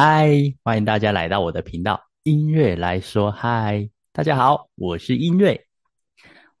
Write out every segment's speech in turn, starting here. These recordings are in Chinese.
嗨，欢迎大家来到我的频道，音乐来说嗨。大家好，我是音乐，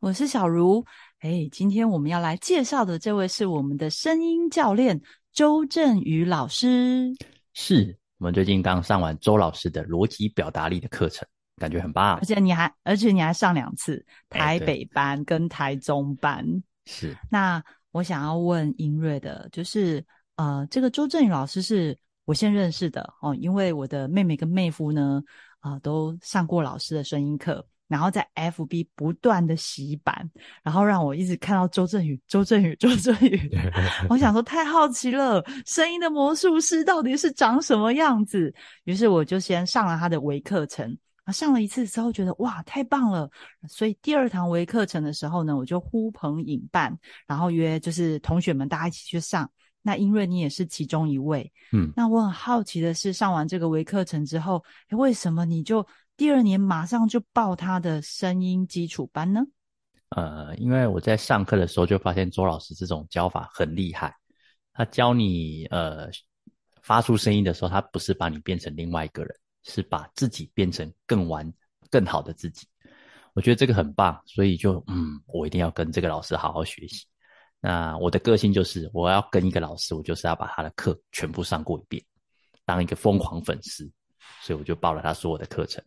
我是小茹。哎，今天我们要来介绍的这位是我们的声音教练周振宇老师。是我们最近刚上完周老师的逻辑表达力的课程，感觉很棒。而且你还，而且你还上两次台北班跟台中班。是。那我想要问音瑞的，就是呃，这个周振宇老师是我先认识的哦，因为我的妹妹跟妹夫呢。啊，都上过老师的声音课，然后在 FB 不断的洗版，然后让我一直看到周振宇、周振宇、周振宇。我想说太好奇了，声音的魔术师到底是长什么样子？于是我就先上了他的微课程，啊，上了一次之后觉得哇，太棒了！所以第二堂微课程的时候呢，我就呼朋引伴，然后约就是同学们大家一起去上。那英瑞，你也是其中一位。嗯，那我很好奇的是，上完这个微课程之后，为什么你就第二年马上就报他的声音基础班呢？呃，因为我在上课的时候就发现周老师这种教法很厉害。他教你呃发出声音的时候，他不是把你变成另外一个人，是把自己变成更完更好的自己。我觉得这个很棒，所以就嗯，我一定要跟这个老师好好学习。那我的个性就是，我要跟一个老师，我就是要把他的课全部上过一遍，当一个疯狂粉丝，所以我就报了他所有的课程。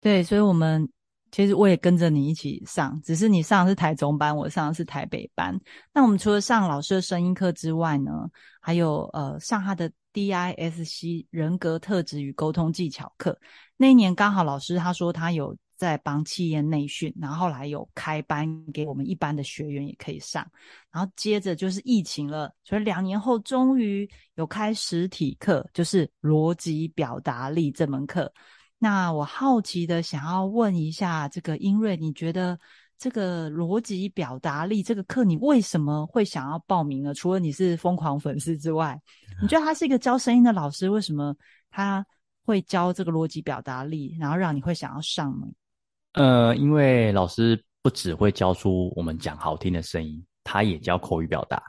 对，所以我们其实我也跟着你一起上，只是你上的是台中班，我上的是台北班。那我们除了上老师的声音课之外呢，还有呃上他的 DISC 人格特质与沟通技巧课。那一年刚好老师他说他有。在帮企业内训，然后来有开班给我们一般的学员也可以上，然后接着就是疫情了，所以两年后终于有开实体课，就是逻辑表达力这门课。那我好奇的想要问一下，这个英瑞，你觉得这个逻辑表达力这个课，你为什么会想要报名呢？除了你是疯狂粉丝之外，你觉得他是一个教声音的老师，为什么他会教这个逻辑表达力，然后让你会想要上呢？呃，因为老师不只会教出我们讲好听的声音，他也教口语表达。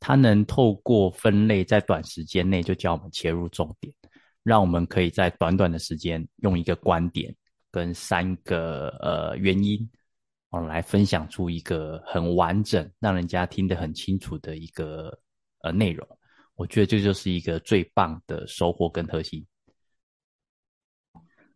他能透过分类，在短时间内就教我们切入重点，让我们可以在短短的时间用一个观点跟三个呃原因，哦来分享出一个很完整、让人家听得很清楚的一个呃内容。我觉得这就是一个最棒的收获跟特性。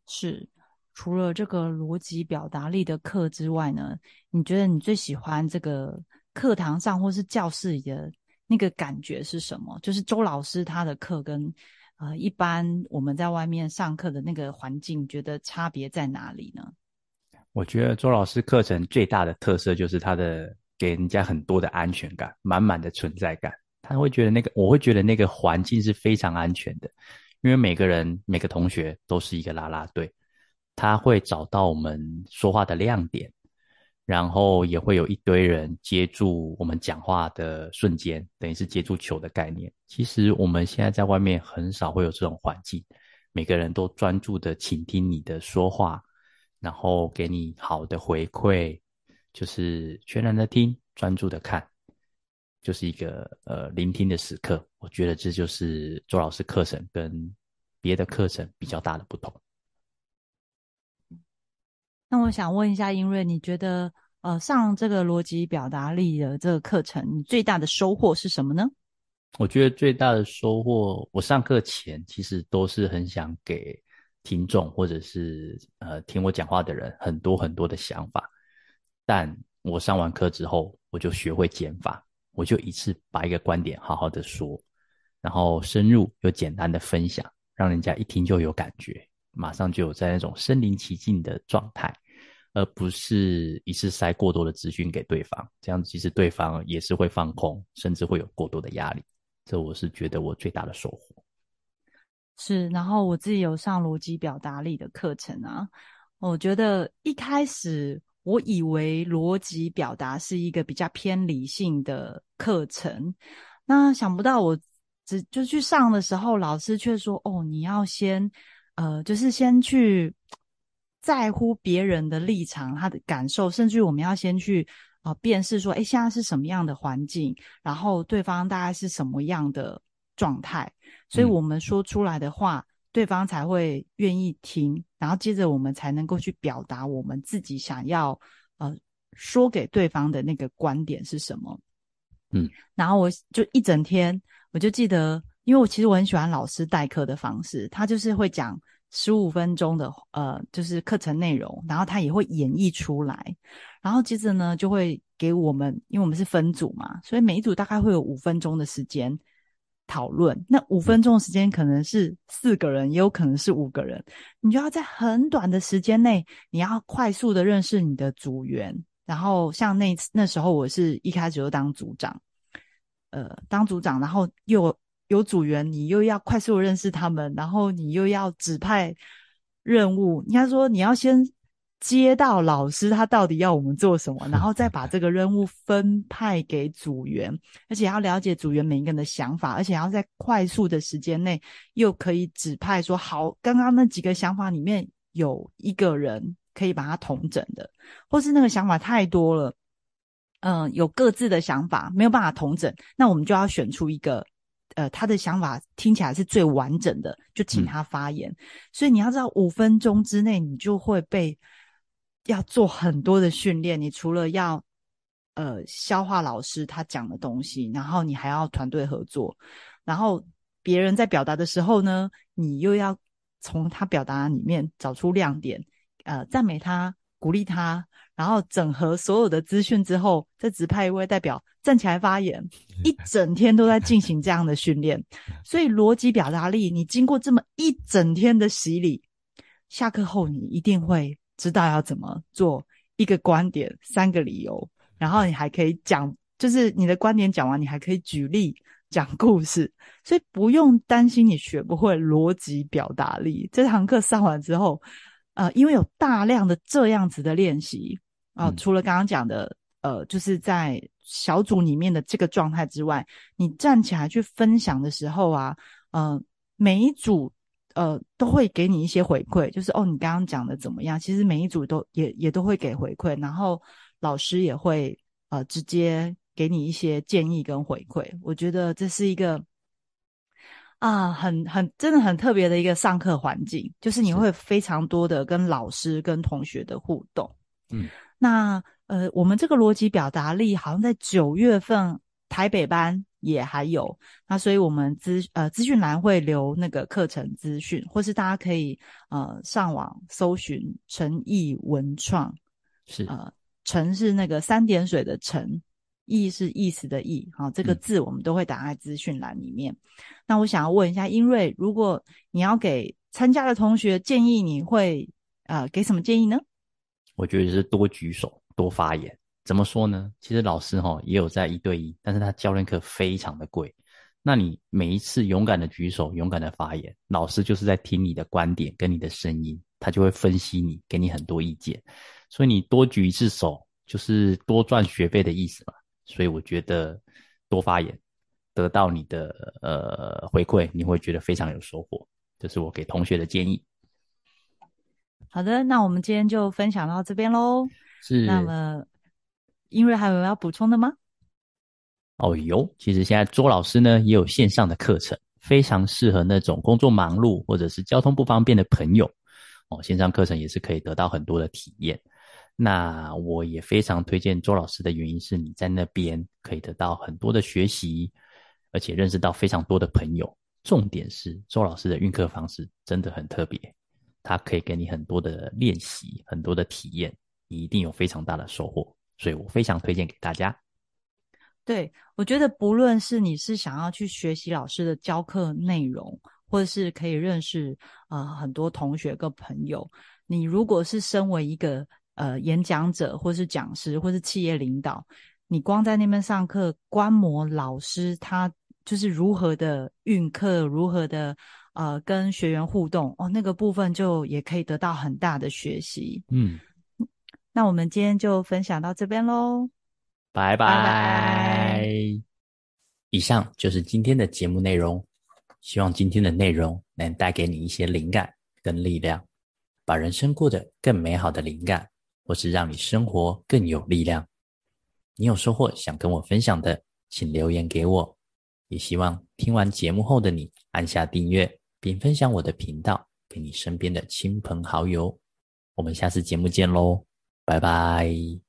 是。除了这个逻辑表达力的课之外呢，你觉得你最喜欢这个课堂上或是教室里的那个感觉是什么？就是周老师他的课跟呃一般我们在外面上课的那个环境，觉得差别在哪里呢？我觉得周老师课程最大的特色就是他的给人家很多的安全感，满满的存在感。他会觉得那个，我会觉得那个环境是非常安全的，因为每个人每个同学都是一个啦啦队。他会找到我们说话的亮点，然后也会有一堆人接住我们讲话的瞬间，等于是接住球的概念。其实我们现在在外面很少会有这种环境，每个人都专注的倾听你的说话，然后给你好的回馈，就是全然的听，专注的看，就是一个呃聆听的时刻。我觉得这就是周老师课程跟别的课程比较大的不同。那我想问一下英瑞，你觉得呃上这个逻辑表达力的这个课程，你最大的收获是什么呢？我觉得最大的收获，我上课前其实都是很想给听众或者是呃听我讲话的人很多很多的想法，但我上完课之后，我就学会减法，我就一次把一个观点好好的说，然后深入又简单的分享，让人家一听就有感觉。马上就有在那种身临其境的状态，而不是一次塞过多的资讯给对方，这样其实对方也是会放空，甚至会有过多的压力。这我是觉得我最大的收获。是，然后我自己有上逻辑表达力的课程啊，我觉得一开始我以为逻辑表达是一个比较偏理性的课程，那想不到我只就去上的时候，老师却说：“哦，你要先。”呃，就是先去在乎别人的立场、他的感受，甚至于我们要先去啊辨识说，哎，现在是什么样的环境，然后对方大概是什么样的状态，所以我们说出来的话，对方才会愿意听，然后接着我们才能够去表达我们自己想要呃说给对方的那个观点是什么。嗯，然后我就一整天，我就记得，因为我其实我很喜欢老师代课的方式，他就是会讲十五分钟的呃，就是课程内容，然后他也会演绎出来，然后接着呢就会给我们，因为我们是分组嘛，所以每一组大概会有五分钟的时间讨论。那五分钟的时间可能是四个人，也有可能是五个人，你就要在很短的时间内，你要快速的认识你的组员。然后像那那时候，我是一开始就当组长，呃，当组长，然后又有组员，你又要快速认识他们，然后你又要指派任务。应该说，你要先接到老师他到底要我们做什么，然后再把这个任务分派给组员，而且要了解组员每一个人的想法，而且要在快速的时间内又可以指派说好，刚刚那几个想法里面有一个人。可以把它统整的，或是那个想法太多了，嗯，有各自的想法没有办法统整，那我们就要选出一个，呃，他的想法听起来是最完整的，就请他发言。所以你要知道，五分钟之内你就会被要做很多的训练。你除了要呃消化老师他讲的东西，然后你还要团队合作，然后别人在表达的时候呢，你又要从他表达里面找出亮点。呃，赞美他，鼓励他，然后整合所有的资讯之后，再指派一位代表站起来发言。一整天都在进行这样的训练，所以逻辑表达力，你经过这么一整天的洗礼，下课后你一定会知道要怎么做一个观点，三个理由，然后你还可以讲，就是你的观点讲完，你还可以举例讲故事，所以不用担心你学不会逻辑表达力。这堂课上完之后。呃，因为有大量的这样子的练习啊，除了刚刚讲的，呃，就是在小组里面的这个状态之外，你站起来去分享的时候啊，呃，每一组呃都会给你一些回馈，就是哦，你刚刚讲的怎么样？其实每一组都也也都会给回馈，然后老师也会呃直接给你一些建议跟回馈。我觉得这是一个。啊，很很真的很特别的一个上课环境，就是你会非常多的跟老师跟同学的互动。嗯，那呃，我们这个逻辑表达力好像在九月份台北班也还有，那所以我们资呃资讯栏会留那个课程资讯，或是大家可以呃上网搜寻诚意文创，是呃诚是那个三点水的诚。意是意思的意，好，这个字我们都会打在资讯栏里面。那我想要问一下英瑞，如果你要给参加的同学建议，你会呃给什么建议呢？我觉得是多举手，多发言。怎么说呢？其实老师哈也有在一对一，但是他教练课非常的贵。那你每一次勇敢的举手，勇敢的发言，老师就是在听你的观点跟你的声音，他就会分析你，给你很多意见。所以你多举一次手，就是多赚学费的意思嘛。所以我觉得多发言，得到你的呃回馈，你会觉得非常有收获。这是我给同学的建议。好的，那我们今天就分享到这边喽。是。那么，英瑞还有要补充的吗？哦，有。其实现在周老师呢也有线上的课程，非常适合那种工作忙碌或者是交通不方便的朋友。哦，线上课程也是可以得到很多的体验。那我也非常推荐周老师的原因是，你在那边可以得到很多的学习，而且认识到非常多的朋友。重点是周老师的运课方式真的很特别，他可以给你很多的练习，很多的体验，你一定有非常大的收获。所以我非常推荐给大家。对我觉得，不论是你是想要去学习老师的教课内容，或者是可以认识呃很多同学跟朋友，你如果是身为一个。呃，演讲者或是讲师或是企业领导，你光在那边上课观摩老师他就是如何的运课，如何的呃跟学员互动哦，那个部分就也可以得到很大的学习。嗯，那我们今天就分享到这边喽，拜拜。以上就是今天的节目内容，希望今天的内容能带给你一些灵感跟力量，把人生过得更美好的灵感。或是让你生活更有力量，你有收获想跟我分享的，请留言给我。也希望听完节目后的你按下订阅，并分享我的频道给你身边的亲朋好友。我们下次节目见喽，拜拜。